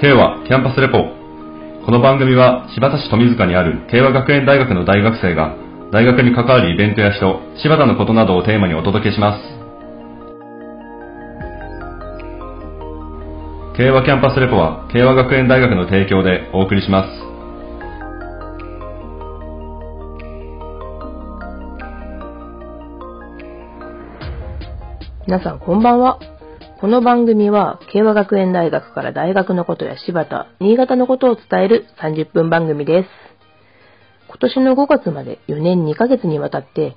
K はキャンパスレポこの番組は柴田市富塚にある慶和学園大学の大学生が大学に関わるイベントや人、柴田のことなどをテーマにお届けします。慶和キャンパスレポは慶和学園大学の提供でお送りします。皆さんこんばんは。この番組は、慶和学園大学から大学のことや柴田、新潟のことを伝える30分番組です。今年の5月まで4年2ヶ月にわたって、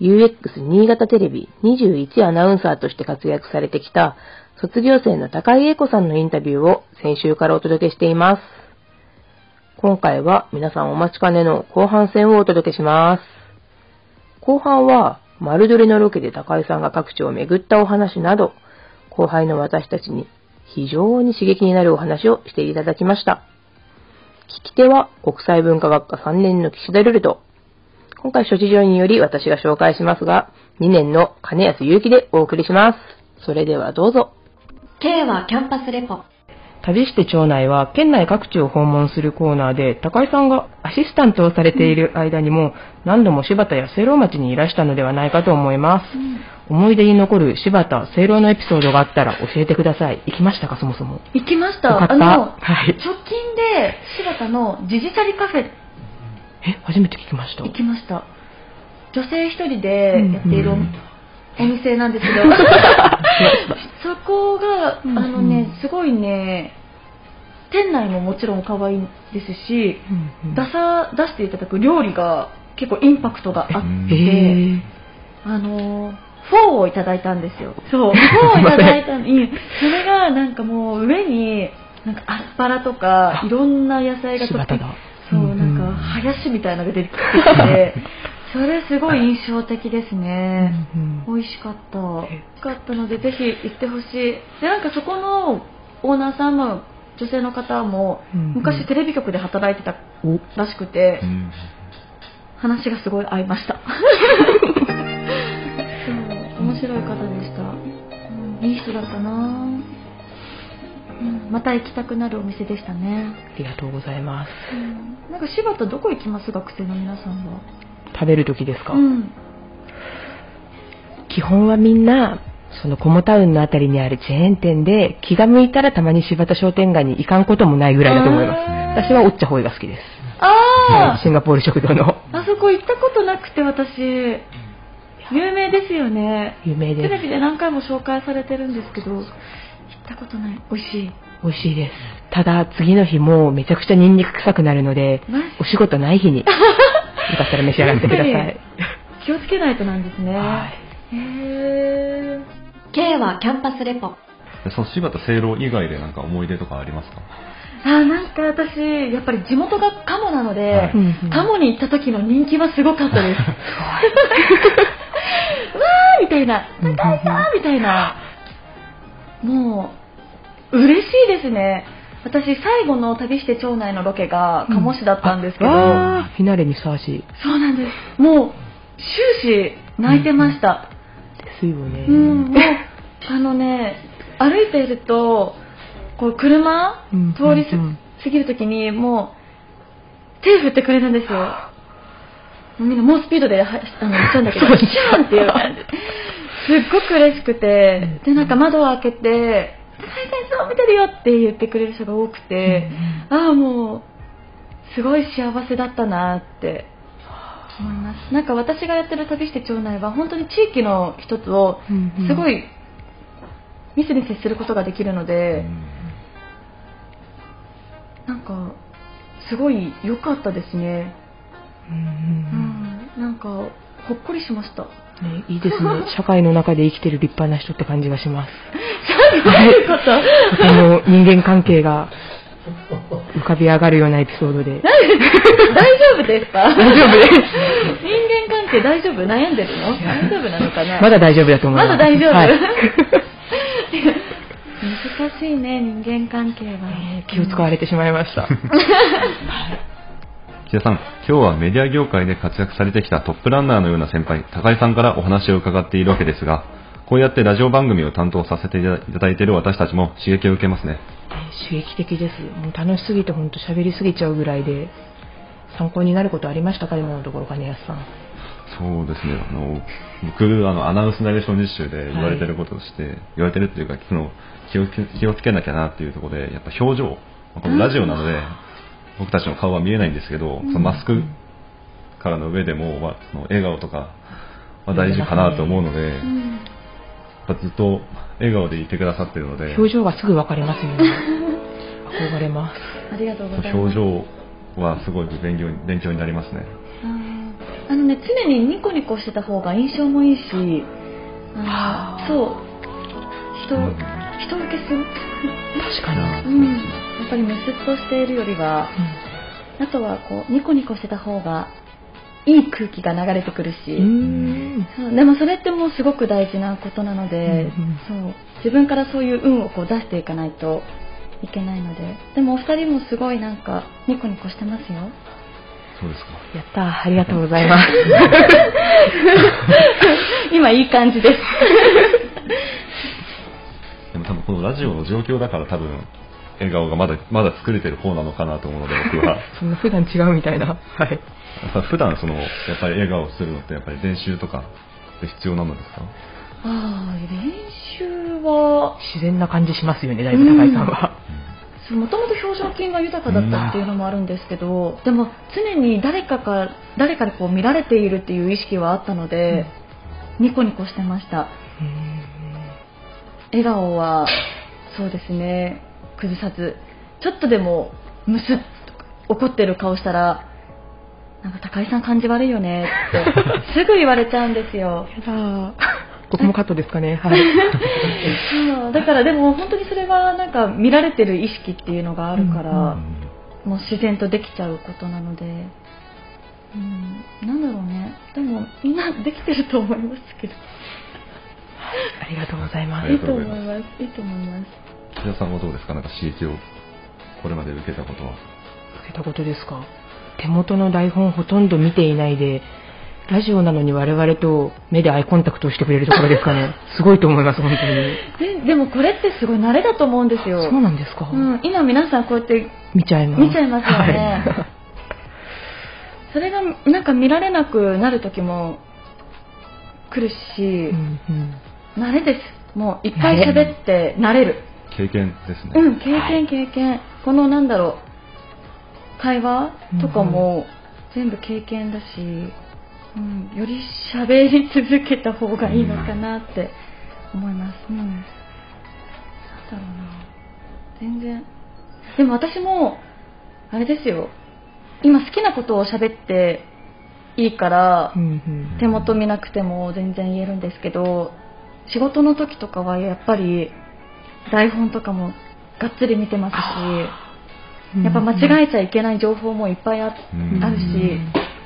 UX 新潟テレビ21アナウンサーとして活躍されてきた、卒業生の高井英子さんのインタビューを先週からお届けしています。今回は皆さんお待ちかねの後半戦をお届けします。後半は、丸取りのロケで高井さんが各地を巡ったお話など、後輩の私たちに非常に刺激になるお話をしていただきました。聞き手は国際文化学科3年の岸田ルルと。今回諸事情により私が紹介しますが、2年の金安祐希でお送りします。それではどうぞ。K はキャンパスレポ。旅して町内は県内各地を訪問するコーナーで高井さんがアシスタントをされている間にも何度も柴田や清郎町にいらしたのではないかと思います、思い出に残る柴田清郎のエピソードがあったら教えてください。行きましたかそもそも。行きました。よかった。あの、はい。直近で柴田のジジチャリカフェ。え初めて聞きました。行きました。女性一人でやっているお,、うん店なんですけど、そ こが、うんあのね、すごいね、店内ももちろん可愛いですし、出さ出していただく料理が結構インパクトがあって、へあのーフォーをいただいたんですよ。そう、フォーをいただいたの。に、それがなんかもう上に、なんかアスパラとか、いろんな野菜が柴田だ。そう、なんか、ハヤシみたいなのが出てきて、それすごい印象的ですね。うんうん美味しかった。美味しかったので、ぜひ行ってほしい。で、なんかそこのオーナーさんも、女性の方も、うんうん昔テレビ局で働いてたおらしくて、うん話がすごい合いました。そう面白い方でした。うんいい人だったなうんまた行きたくなるお店でしたね。ありがとうございますうんなんか柴田どこ行きます？学生の皆さんは。食べる時ですか、うん。基本はみんなそのコモタウンのあたりにあるチェーン店で気が向いたらたまに柴田商店街に行かんこともないぐらいだと思います。私はおっちゃほいが好きです。あシンガポール食堂の。あ、あそこ行ったことなくて私、有名ですよね。有名です。テレビで何回も紹介されてるんですけど、行ったことない。美味しい。美味しいです。ただ次の日もうめちゃくちゃニンニク臭くなるのでお仕事ない日に。よ かったら召し上がってください気をつけないとなんですね。はいへー K はキャンパスレポ。でその柴田清郎以外でなんか思い出とかありますか？あーなんか私、やっぱり地元が鴨なので、はい鴨に行った時の人気はすごかったです。わーみたいな、高井さんみたいな、もう、嬉しいですね。私、最後の旅して町内のロケが鴨市だったんですけど、ああーフィナーレにふさわしい。そうなんです。もう、終始泣いてました。ですよね、うん、もう、あのね、歩いていると、こう、車、うん通り過ぎるときに、もう、手振ってくれるんですよ。もうみんな猛スピードではあの行ったんだけど、そうシャンっていう。感じ。すっごく嬉しくて、で、なんか窓を開けて、高井先生を見てるよって言ってくれる人が多くて、ああ、もう、すごい幸せだったなって。思います。なんか私がやってる旅して町内は、本当に地域の一つを、うんうん。すごい密に接することができるので、なんかすごい良かったですね、うんううん。ん、なんかほっこりしました。うんね、いいですね。社会の中で生きてる立派な人って感じがします。どういうこと。とても人間関係が浮かび上がるようなエピソードで。大丈夫ですか？大丈夫です。人間関係大丈夫？悩んでるの？大丈夫なのかな？まだ大丈夫だと思います。まだ大丈夫、はい。難しいね人間関係は、えー気を使われてしまいました 木田さん、今日はメディア業界で活躍されてきたトップランナーのような先輩、高井さんからお話を伺っているわけですが、こうやってラジオ番組を担当させていただいている私たちも刺激を受けますね。刺激的です。もう楽しすぎて本当喋りすぎちゃうぐらいで、参考になることありましたか今のところ、金安さん。そうですね。あの、僕、あの、アナウンスナレーション実習で言われてることとして、言われてるっていうか、その、気を気をつけなきゃなっていうところで、やっぱ表情、このラジオなので、僕たちの顔は見えないんですけど、そのマスクからの上でも、まあ、その笑顔とか、まあ、大事かなと思うので、うん。やっぱずっと笑顔でいてくださってるので、表情がすぐ分かりますよね。憧れます。ありがとうございます。表情はすごい勉強勉強になりますね。あのね常にニコニコしてた方が印象もいいしそう。人うん。人受けする。確かに。うんやっぱりメスッとしているよりはあとはこうニコニコしてた方がいい空気が流れてくるし、でもそれってもうすごく大事なことなので、うん。そう。自分からそういう運をこう出していかないといけないので。でもお二人もすごいなんかニコニコしてますよ。そうですか。やったー、ありがとうございます。今いい感じです。でも多分このラジオの状況だから多分、笑顔がまだ、まだ作れてる方なのかなと思うので、僕は。そんな普段違うみたいな。はい。やっぱ普段その、やっぱり笑顔するのってやっぱり練習とかって必要なのですか？ああ練習は自然な感じしますよね、だいぶ高井さんは。もともと表情筋が豊かだったっていうのもあるんですけど、でも常に誰かか誰かにこう見られているっていう意識はあったので、ニコニコしてました笑顔はそうですね崩さずちょっとでもムスッと怒ってる顔したらなんか高井さん感じ悪いよねってすぐ言われちゃうんですよ。ここもカットですかね。はい。そうだからでも本当にそれはなんか見られてる意識っていうのがあるから、うんもう自然とできちゃうことなので、うん、なんだろうねでもみんなできてると思いますけどありがとうございます。いいと思いますいいと思います木田さんはどうですか？なんか刺激をこれまで受けたことは。受けたことですか？手元の台本ほとんど見ていないで、ラジオなのに我々と目でアイコンタクトをしてくれるところですかね？すごいと思います、本当に。ででもこれってすごい慣れだと思うんですよ。そうなんですか、うん、今皆さんこうやって見ちゃいます。見ちゃいますよね、はい。それがなんか見られなくなる時も来るし、うんうん。慣れです。もういっぱい喋って慣れる経験ですね。うん、経験、はい経験。このなんだろう、会話とかも全部経験だし、うん、より喋り続けた方がいいのかなって思います。うん。なんだろうな。全然。でも私も、あれですよ。今好きなことを喋っていいから、手元見なくても全然言えるんですけど仕事の時とかはやっぱり台本とかもがっつり見てますしやっぱ間違えちゃいけない情報もいっぱいあるし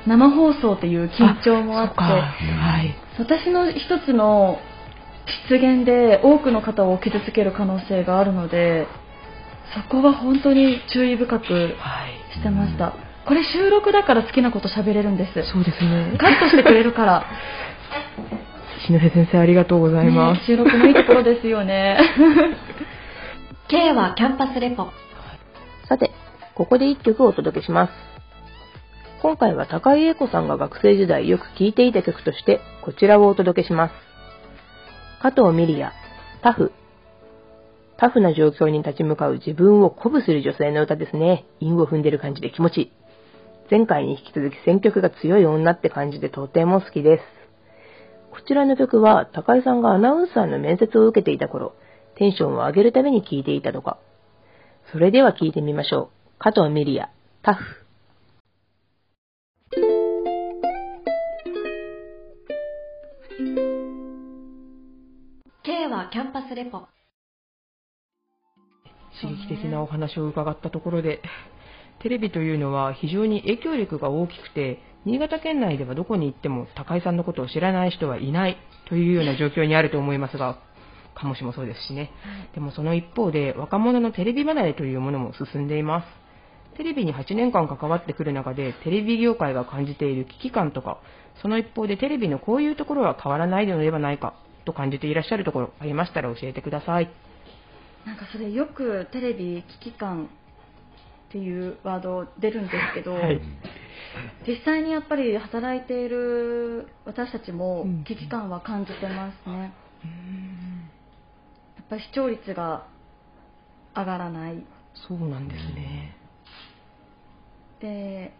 生放送っていう緊張もあってはい。私の一つの失言で多くの方を傷つける可能性があるのでそこは本当に注意深くはい。してました。これ収録だから好きなこと喋れるんです。そうですね。カットしてくれるから 篠瀬先生ありがとうございます。ね収録のいいところですよね K はキャンパスレポ。さて、ここで一曲お届けします。今回は高井英子さんが学生時代よく聴いていた曲として、こちらをお届けします。加藤ミリア、タフ。タフな状況に立ち向かう自分を鼓舞する女性の歌ですね。韻を踏んでる感じで気持ちいい。前回に引き続き選曲が強い女って感じでとても好きです。こちらの曲は高井さんがアナウンサーの面接を受けていた頃、テンションを上げるために聴いていたとか。それでは聞いてみましょう。加藤ミリア、タフ。K はキャンパスレポ。刺激的なお話を伺ったところで、テレビというのは非常に影響力が大きくて、新潟県内ではどこに行っても高井さんのことを知らない人はいないというような状況にあると思いますが、鴨市もそうですしね。でもその一方で若者のテレビ離れというものも進んでいます。テレビに8年間関わってくる中でテレビ業界が感じている危機感とか、その一方でテレビのこういうところは変わらないのではないかと感じていらっしゃるところありましたら教えてください。なんかそれよくテレビ危機感っていうワード出るんですけど、はい。実際にやっぱり働いている私たちもうん。危機感は感じてますね、やっぱり視聴率が上がらない。そうなんですね。で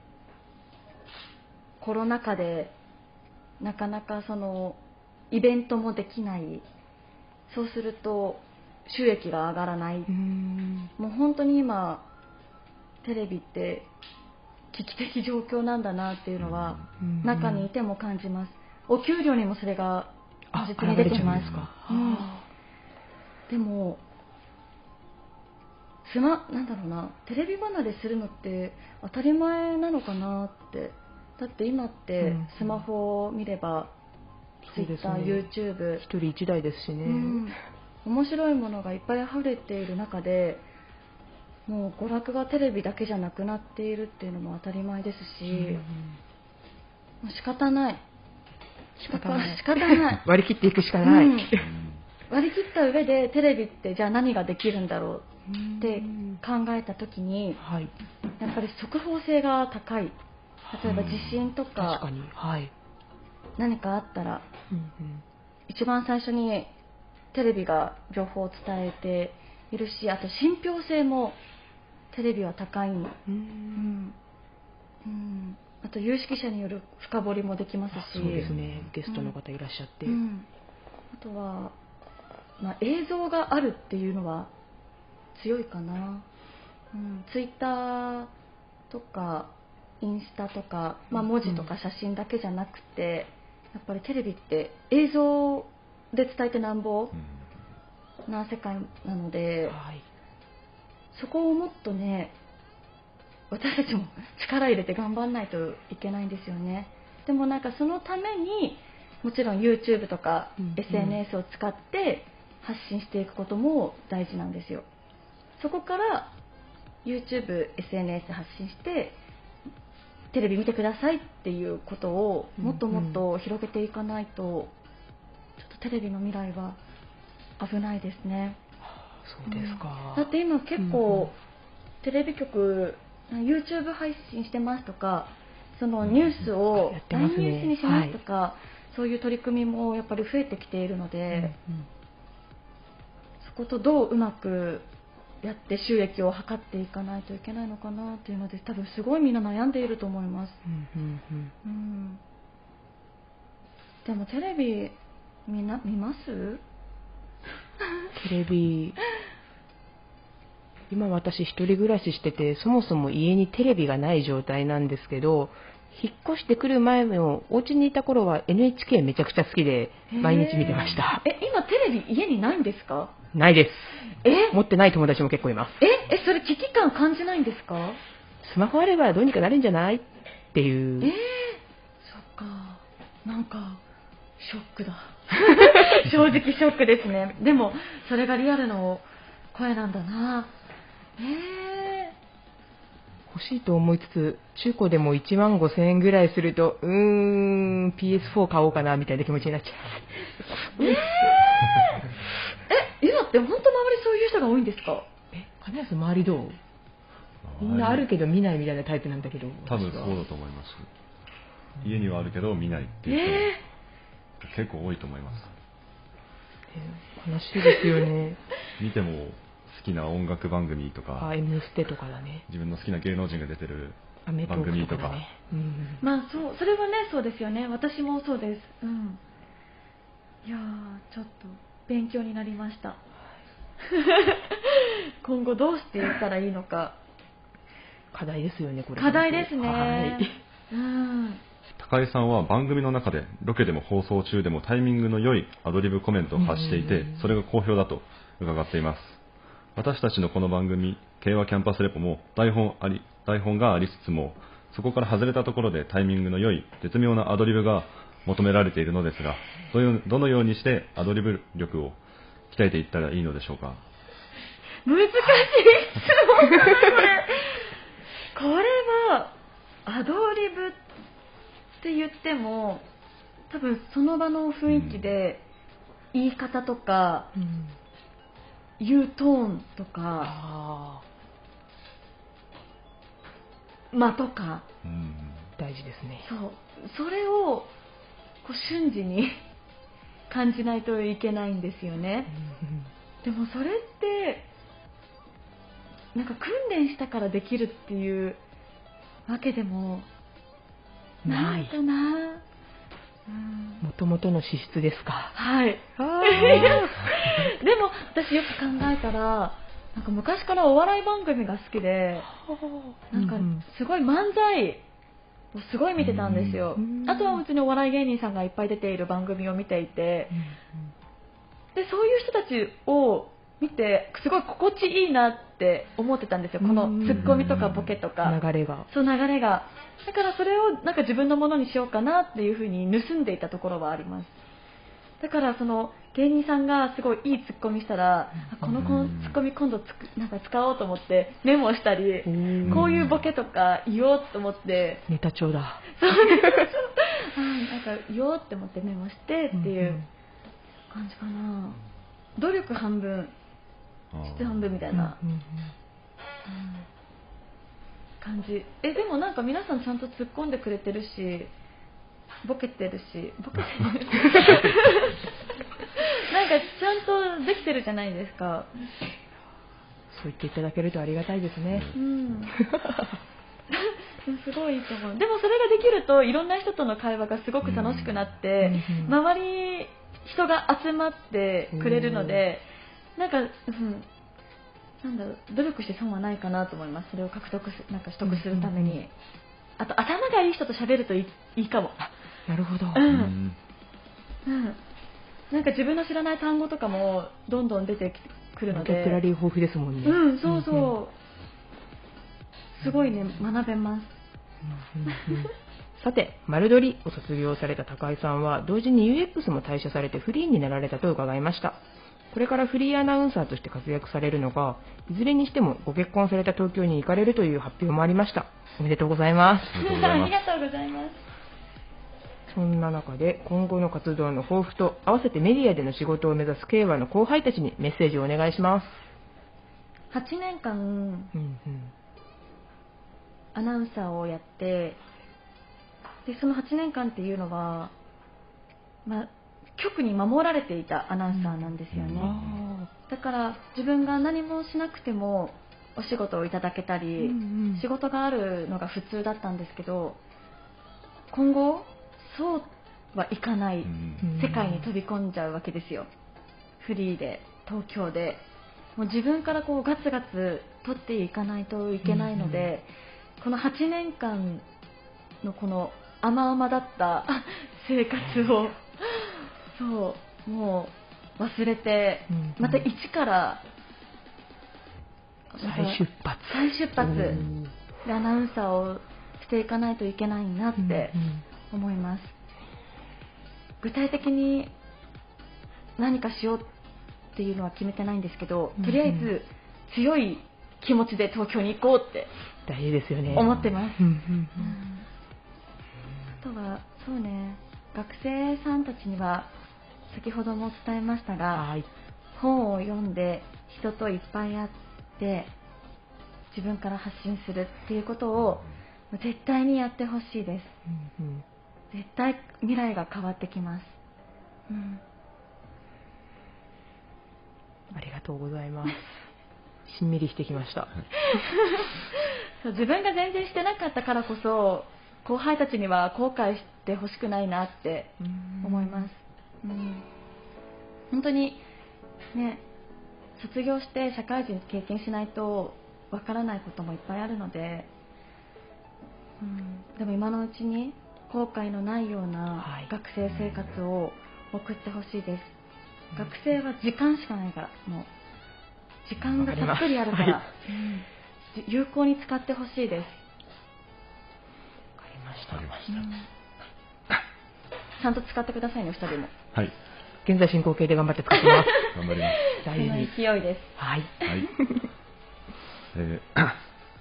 コロナ禍でなかなかそのイベントもできない。そうすると収益が上がらない、うん。もう本当に今テレビって危機的状況なんだなっていうのはうん。中にいても感じます。お給料にもそれがあ実に出てまです。うん。でもスマなんだろうな。テレビ離れするのって当たり前なのかなって。だって今ってうん。スマホを見れば、そうですね。TwitterYouTube 一人一台ですしね。うん、面白いものがいっぱい溢れている中でもう娯楽がテレビだけじゃなくなっているっていうのも当たり前ですし、もう仕方ない。仕方ない。仕方ない。割り切っていくしかない。うん。割り切った上でテレビってじゃあ何ができるんだろうって考えた時にはい。やっぱり速報性が高い。例えば地震と確かかに。はい。何かあったらうん。一番最初にテレビが情報を伝えているしあと信憑性もテレビは高い、うん。うん。うん、あと有識者による深掘りもできますし。そうですね。ゲストの方いらっしゃって。うん、あとは、まあ、映像があるっていうのは強いかな、うん、ツイッターとかインスタとか、まあ、文字とか写真だけじゃなくて、やっぱりテレビって映像で伝えてなんぼな世界なのではい。そこをもっとね私たちも力入れて頑張んないといけないんですよね。でもなんかそのためにもちろん YouTube とか SNS を使って発信していくことも大事なんですよ。そこから YouTube、SNS 発信してテレビ見てくださいっていうことをもっともっと広げていかないと、ちょっとテレビの未来は危ないですね。そうですか。だって今結うんうん構、テレビ局 YouTube 配信してますとかそのニュースを大ニュースにしますとか、そういう取り組みもやっぱり増えてきているので、うんそことどううまくやって収益を図っていかないといけないのかなっていうので多分すごいみんな悩んでいると思います、うんうんうん。うん、でもテレビみんな見ます？テレビ今私一人暮らししててそもそも家にテレビがない状態なんですけど引っ越してくる前もお家にいた頃は NHK めちゃくちゃ好きで毎日見てました。え今テレビ家にないんですか？ないです。え？持ってない友達も結構います。え？えそれ危機感感じないんですか？スマホあればどうにかなるんじゃないっていう。えー、そっか。なんかショックだ。正直ショックですね。でもそれがリアルの声なんだな。え欲しいと思いつつ中古でも1万5000円ぐらいするとうーん PS4 買おうかなみたいな気持ちになっちゃー、えー、え今って本当周りそういう人が多いんですか？うえ金安周りどう？みんなあるけど見ないみたいなタイプなんだけど。多分そうだと思います。家にはあるけど見ないっていうえ人、結構多いと思います。え悲しいですよね。見ても好きな音楽番組とあか M ステとかだね。自分の好きな芸能人が出てる番組とか。まあそうそれはねそうですよね。私もそうです。うん。いやーちょっと勉強になりました。今後どうしていったらいいのか。課題ですよねこれ。課題ですね、はい。うん。高井さんは番組の中でロケでも放送中でもタイミングの良いアドリブコメントを発していてうん。それが好評だと伺っています私たちのこの番組慶和キャンパスレポも台本あり台本がありつつもそこから外れたところでタイミングの良い絶妙なアドリブが求められているのですがどのどのようにしてアドリブ力を鍛えていったらいいのでしょうか？難しい質問だなこれ。これはアドリブって言っても多分その場の雰囲気で言い方とかうん言うトーンとかあ間とか。うんー大事ですね。そう。それをこう瞬時に 感じないといけないんですよね。でもそれってなんか訓練したからできるっていうわけでもなないい。かな、うん、もともとの資質ですか。はい。あ でも私よく考えたらなんか昔からお笑い番組が好きでなんかすごい漫才をすごい見てたんですよ。うんあとはうちにお笑い芸人さんがいっぱい出ている番組を見ていて。でそういう人たちを見てすごい心地いいなって思ってたんですよ。このツッコミとかボケとか。流れが。そう流れが。だからそれをなんか自分のものにしようかなっていうふうに盗んでいたところはあります。だからその芸人さんがすごいいいツッコミしたらあこのツッコミ今度つくなんか使おうと思ってメモしたりん。こういうボケとか言おうと思って。ネタ帳だ。そう。あなんか言おうって思ってメモしてっていう感じかな。努力半分あー質半分みたいな。うんうん感じ。えでもなんか皆さんちゃんと突っ込んでくれてるしボケてるしボケてる。なんかちゃんとできてるじゃないですか。そう言っていただけるとありがたいですね。うん。すごいと思う。でもそれができるといろんな人との会話がすごく楽しくなって、うん周り人が集まってくれるので、なんか、うん、なんだろう努力して損はないかなと思います。それを獲得すなんか取得するために、うんうんあと頭がいい人と喋るといいいいかも。なるほど。ううん。んうん。なんか自分の知らない単語とかもどんどん出てくるのボキャブラでリー豊富ですもんね。うんそうそう、うんうんすごいね学べます。うんうんさて、丸取りを卒業された高井さんは、同時に UX も退社されてフリーになられたと伺いました。これからフリーアナウンサーとして活躍されるのが、いずれにしてもご結婚された東京に行かれるという発表もありました。おめでとうございます。ありがとうございますありがとうございますそんな中で、今後の活動の抱負と、合わせてメディアでの仕事を目指す慶和の後輩たちにメッセージをお願いします。8年間うんうんアナウンサーをやってでその8年間っていうのは、まあ、局に守られていたアナウンサーなんですよね、あだから自分が何もしなくてもお仕事をいただけたーり、うんうん。仕事があるのが普通だったんですけど今後そうはいかないうん。世界に飛び込んじゃうわけですよ。フリーで東京で。もう自分からこうガツガツ取っていかないといけないので、この8年間のこの甘々だった 生活をそうもう忘れてうん。また一から再出発。再出発。うん。でアナウンサーをしていかないといけないなってうんうん。思います。具体的に何かしようっていうのは決めてないんですけどうんとりあえず強い気持ちで東京に行こうって大事ですよね。思ってます。うんうん。あとはそうね学生さんたちには先ほども伝えましたうんがはい。本を読んで人といっぱい会って自分から発信するっていうことを絶対にやってほしいです。うんうん。絶対未来が変わってきます、うん、ありがとうございます。しんみりしてきました。そう自分が全然してなかったからこそ後輩たちには後悔してほしくないなって思います、うん、本当にね卒業して社会人経験しないとわからないこともいっぱいあるので、うん、でも今のうちに後悔のないようなはい。学生生活を送ってほしいです、学生は時間しかないからもう。時間がたっぷりあるから、わかうん。じ有効に使ってほしいです、わかりましたうん。ちゃんと使ってくださいね2人も。たはい現在進行形で頑張って使ってます。頑張ります大事に。勢いですはい。はい。えー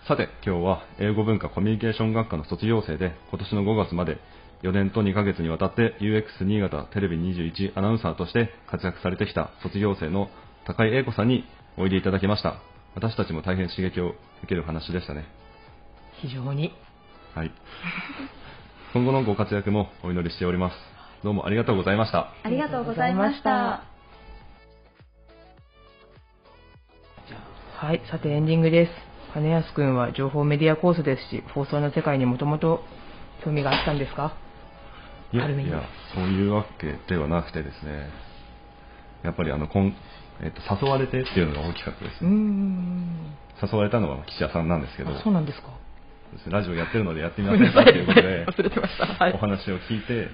さて、今日は英語文化コミュニケーション学科の卒業生で、今年の5月まで4年と2ヶ月にわたって UX 新潟テレビ21アナウンサーとして活躍されてきた卒業生の高井英子さんにおいでいただきました。私たちも大変刺激を受ける話でしたね。非常に。はい。今後のご活躍もお祈りしております。どうもありがとうございました。ありがとうございました。はい、さてエンディングです。金安くんは情報メディアコースですし、放送の世界にもともと興味があったんですか？いやいや、そういうわけではなくてですね、やっぱりあの、こんえっと、誘われてっていうのが大きかったですね。ん。誘われたのは岸田さんなんですけど、あそうなんですか。ラジオやってるのでやってみませんかっていうことで、忘れてました。はい。お話を聞いて、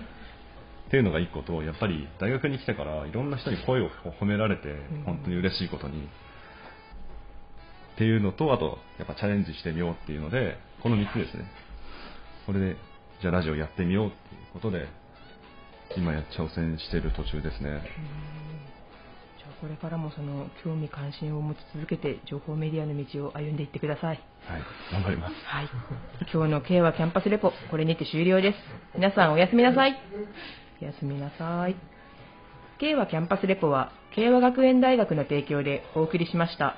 っていうのが一個と、やっぱり大学に来てからいろんな人に声を褒められてん、本当に嬉しいことに。っていうのと、あと、やっぱチャレンジしてみようっていうので、この3つですね。これで、じゃあラジオやってみようっていうことで、今や挑戦している途中ですね。じゃあこれからもその興味関心を持ち続けて情報メディアの道を歩んでいってください。はい、頑張ります。はい。今日の K はキャンパスレポ、これにて終了です。皆さんおやすみなさい。おやすみなさい。K はキャンパスレポは、慶和学園大学の提供でお送りしました。